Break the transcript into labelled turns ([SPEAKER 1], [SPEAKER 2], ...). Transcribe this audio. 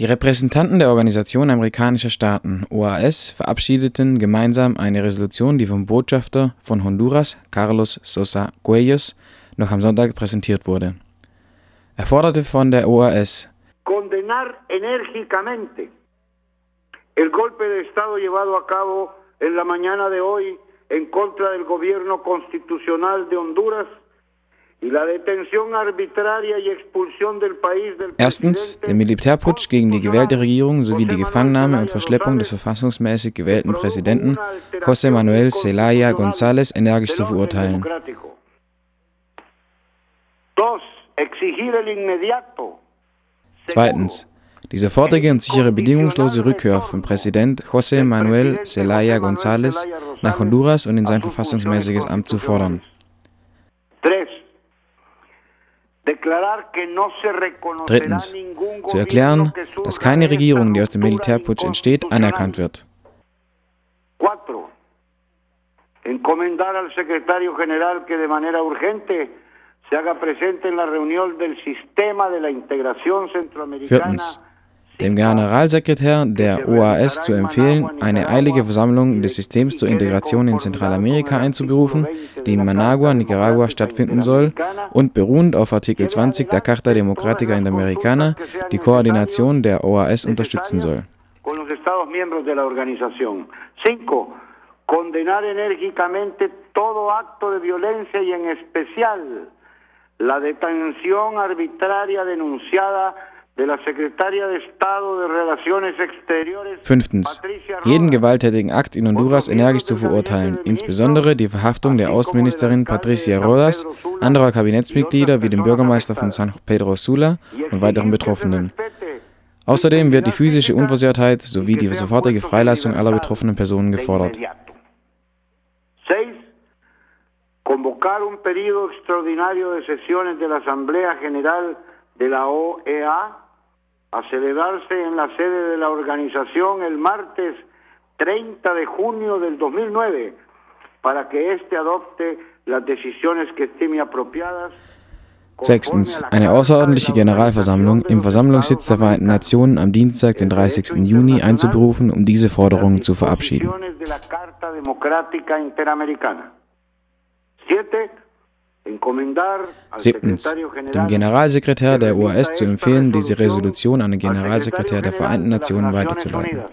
[SPEAKER 1] Die Repräsentanten der Organisation amerikanischer Staaten (OAS) verabschiedeten gemeinsam eine Resolution, die vom Botschafter von Honduras, Carlos Sosa Cuellos, noch am Sonntag präsentiert wurde. Er forderte von der OAS,
[SPEAKER 2] condenar enérgicamente el golpe de Estado llevado a cabo en la mañana de hoy en contra del gobierno constitucional de Honduras
[SPEAKER 1] Erstens der Militärputsch gegen die gewählte Regierung sowie die Gefangennahme und Verschleppung des verfassungsmäßig gewählten Präsidenten José Manuel Zelaya González energisch zu verurteilen. Zweitens die sofortige und sichere bedingungslose Rückkehr von Präsident José Manuel Zelaya González nach Honduras und in sein verfassungsmäßiges Amt zu fordern. Drittens, zu erklären, dass keine Regierung, die aus dem Militärputsch entsteht, anerkannt wird.
[SPEAKER 2] Encomendar al secretario general que de manera urgente se haga presente en la reunión del sistema de la integración centroamericana
[SPEAKER 1] Viertens dem Generalsekretär der OAS zu empfehlen, eine eilige Versammlung des Systems zur Integration in Zentralamerika einzuberufen, die in Managua, Nicaragua stattfinden soll und beruhend auf Artikel 20 der Carta Democrática Interamericana die Koordination der OAS unterstützen soll.
[SPEAKER 2] Condenar enérgicamente todo acto de violencia y en especial la detención arbitraria denunciada
[SPEAKER 1] Fünftens. Jeden gewalttätigen Akt in Honduras energisch zu verurteilen, insbesondere die Verhaftung der Außenministerin Patricia Rodas, anderer Kabinettsmitglieder wie dem Bürgermeister von San Pedro Sula und weiteren Betroffenen. Außerdem wird die physische Unversehrtheit sowie die sofortige Freilassung aller betroffenen Personen gefordert.
[SPEAKER 2] Convocar un periodo extraordinario de sesiones de la Asamblea General de la OEA a celebrarse en la sede de la organización el martes 30 de junio del 2009 para que éste adopte las decisiones que estime apropiadas.
[SPEAKER 1] Sechstens. Eine außerordentliche Generalversammlung im Versammlungssitz der Vereinten Nationen am Dienstag, den 30. Juni, einzuberufen, um diese Forderungen zu verabschieden.
[SPEAKER 2] Siete,
[SPEAKER 1] Siebtens. Dem Generalsekretär der OAS zu empfehlen, diese Resolution an den Generalsekretär der Vereinten Nationen weiterzuleiten.